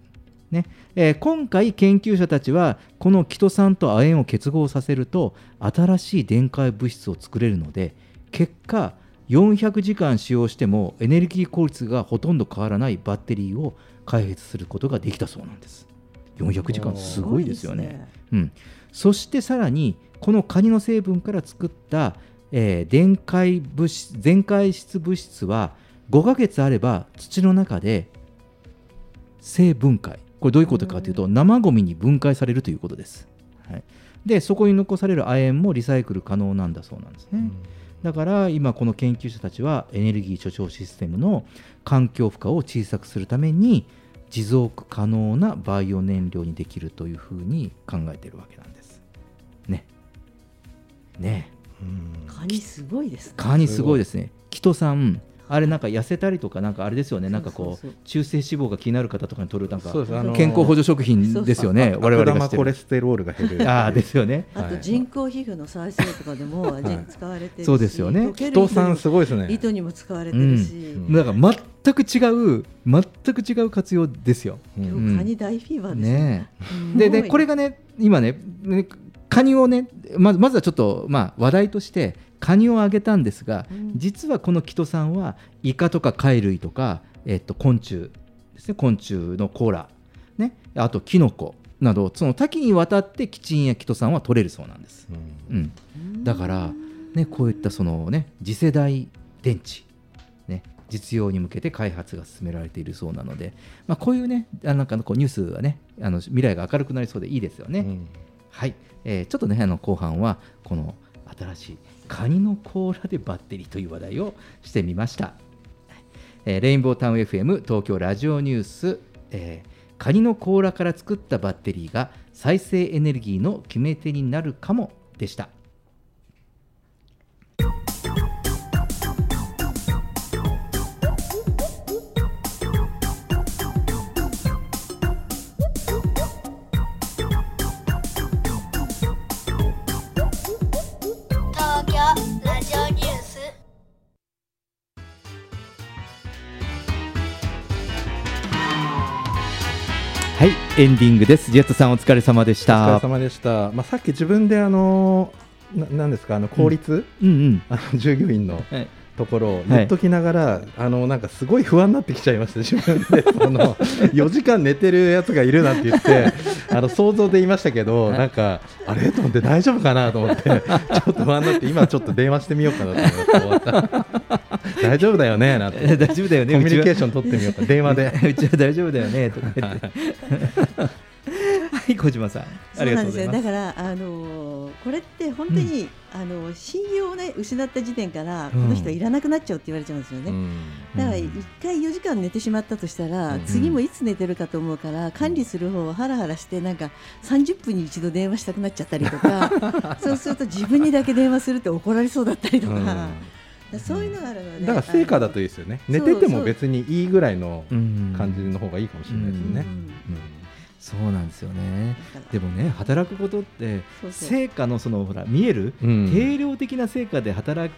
ねえー今回研究者たちはこのキト酸と亜鉛を結合させると新しい電解物質を作れるので結果400時間使用してもエネルギー効率がほとんど変わらないバッテリーを開発することができたそうなんです。400時間すごいですよね。うん、そしてさらにこのカニの成分から作った、えー電解物質電解質物質は5ヶ月あれば土の中で性分解。これどういうことかというと生ゴミに分解されるということです、はい、でそこに残される亜鉛もリサイクル可能なんだそうなんですね、だから今この研究者たちはエネルギー貯蔵システムの環境負荷を小さくするために持続可能なバイオ燃料にできるというふうに考えているわけなんです。ね。ねカニすごいですねカニすごいですね。キト酸あれなんか痩せたりとかなんかあれですよね。なんかこそう中性脂肪が気になる方とかに取るなんか。健康補助食品ですよね。我々がコレステロールが減る。ああですよね。あと人工皮膚の再生とかでも人使われてそうですよね。人さんすごいですね。糸にも使われてるし、うん。だから全く違う全く違う活用ですよ。カニ大フィーバーですね。うん。ででこれがね今ねねカニをねまずまずはちょっと、まあ、話題としてカニをあげたんですが、うん。実はこのキト酸はイカとか貝類とか、えっと、昆虫ですね。昆虫の甲羅、ね、あとキノコなどその多岐にわたってキチンやキト酸は取れるそうなんです。うん。うん、だから、ね、こういったその、ね、次世代電池、ね、実用に向けて開発が進められているそうなので、まあ、こういうねあなんかこうニュースはねあの未来が明るくなりそうでいいですよね。うん。はい、えーちょっとねあの後半はこの新しいカニの甲羅でバッテリーという話題をしてみました。えーレインボータウン FM 東京ラジオニュース、えーカニの甲羅から作ったバッテリーが再生エネルギーの決め手になるかもでした。エンディングです。ジェットさんお疲れ様でしお疲たれ。様でした、まあ、さっき自分であのななんですか？あの効率、うんうん。あの従業員のはい。ところを言っときながら、あのなんかすごい不安になってきちゃいました、自分で。その4時間寝てるやつがいるなんて言って、あの想像で言いましたけど、なんか、あれ？と思って、大丈夫かな？と思って、ちょっと不安になって、今ちょっと電話してみようかなと思って終わった、大丈夫だよねなんて、え 大丈夫だよね。コミュニケーシション取ってみようか、電話で。うちは大丈夫だよね。とか言って。はい、小島さん。あそうりがなんですよ。とうございます。だから、あのーこれって本当に、あの信用を、ね、失った時点から、うん。この人はいらなくなっちゃうって言われちゃうんですよね。だからうん。1回4時間寝てしまったとしたら、うん。次もいつ寝てるかと思うから管理する方はハラハラしてなんか30分に一度電話したくなっちゃったりとかそうすると自分にだけ電話するって怒られそうだったりとか、そういうのがあるのでだから成果だといいですよね、寝てても別にいいぐらいのうん。感じの方がいいかもしれないですね。うん。そうなんですよね。でもね、働くことってそうそう。成果のそのほら見えるうん。定量的な成果で働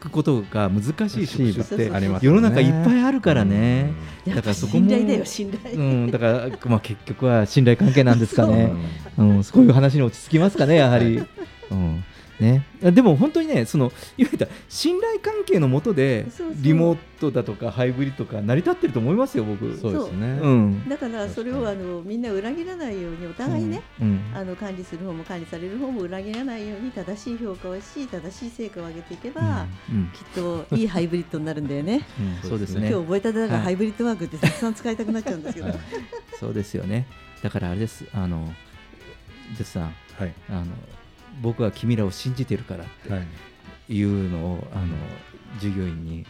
くことが難しい職種ってそうそうありますよね。世の中いっぱいあるからね、だからそこも信頼だよ信頼、うん、だから、まあ、結局は信頼関係なんですかね。う。んうん、そういう話に落ち着きますかね、やはり。うんね、でも本当にね、そのいわゆる信頼関係のもとでリモートだとかハイブリッドとか成り立ってると思いますよ、僕。そう。ですね、うん、だからそれをあのみんな裏切らないようにお互いね、うん、あの管理する方も管理される方も裏切らないように正しい評価をし正しい成果を上げていけば、うん、きっといいハイブリッドになるんだよね。うんそうですね。今日。覚えたてだハイブリッドワークってたくさん使いたくなっちゃうんですけど、はい。そうですよね。だからあれです、あの、ジェスさん、はい。あの、僕は君らを信じてるからってはいいうのを、あの、従業員に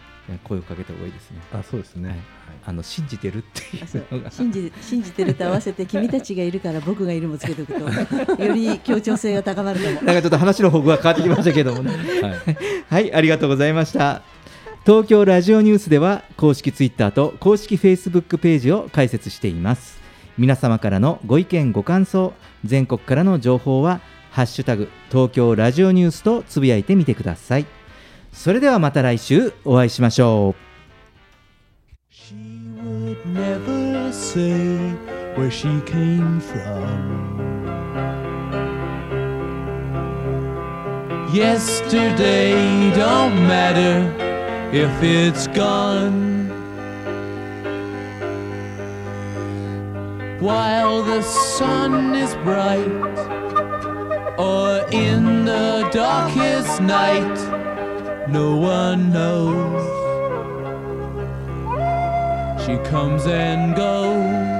声をかけた方がいいですね。あそうですね、はいはいあの信じてるっていううのが。信じ信じてると合わせて君たちがいるから僕がいるもつけておくと より協調性が高まるかも。なんかちょっと話の方向が変わってきましたけどもね。はいはい、ありがとうございました。東京ラジオニュースでは公式ツイッターと公式フェイスブックページを開設しています。皆様からのご意見ご感想、全国からの情報はハッシュタグ東京ラジオニュースとつぶやいてみてください。それではまた来週お会いしましょう。She would never say where she came from. Yesterday don't matter if it's gone. While the sun is bright, or in the darkest night, no one knows. She comes and goes.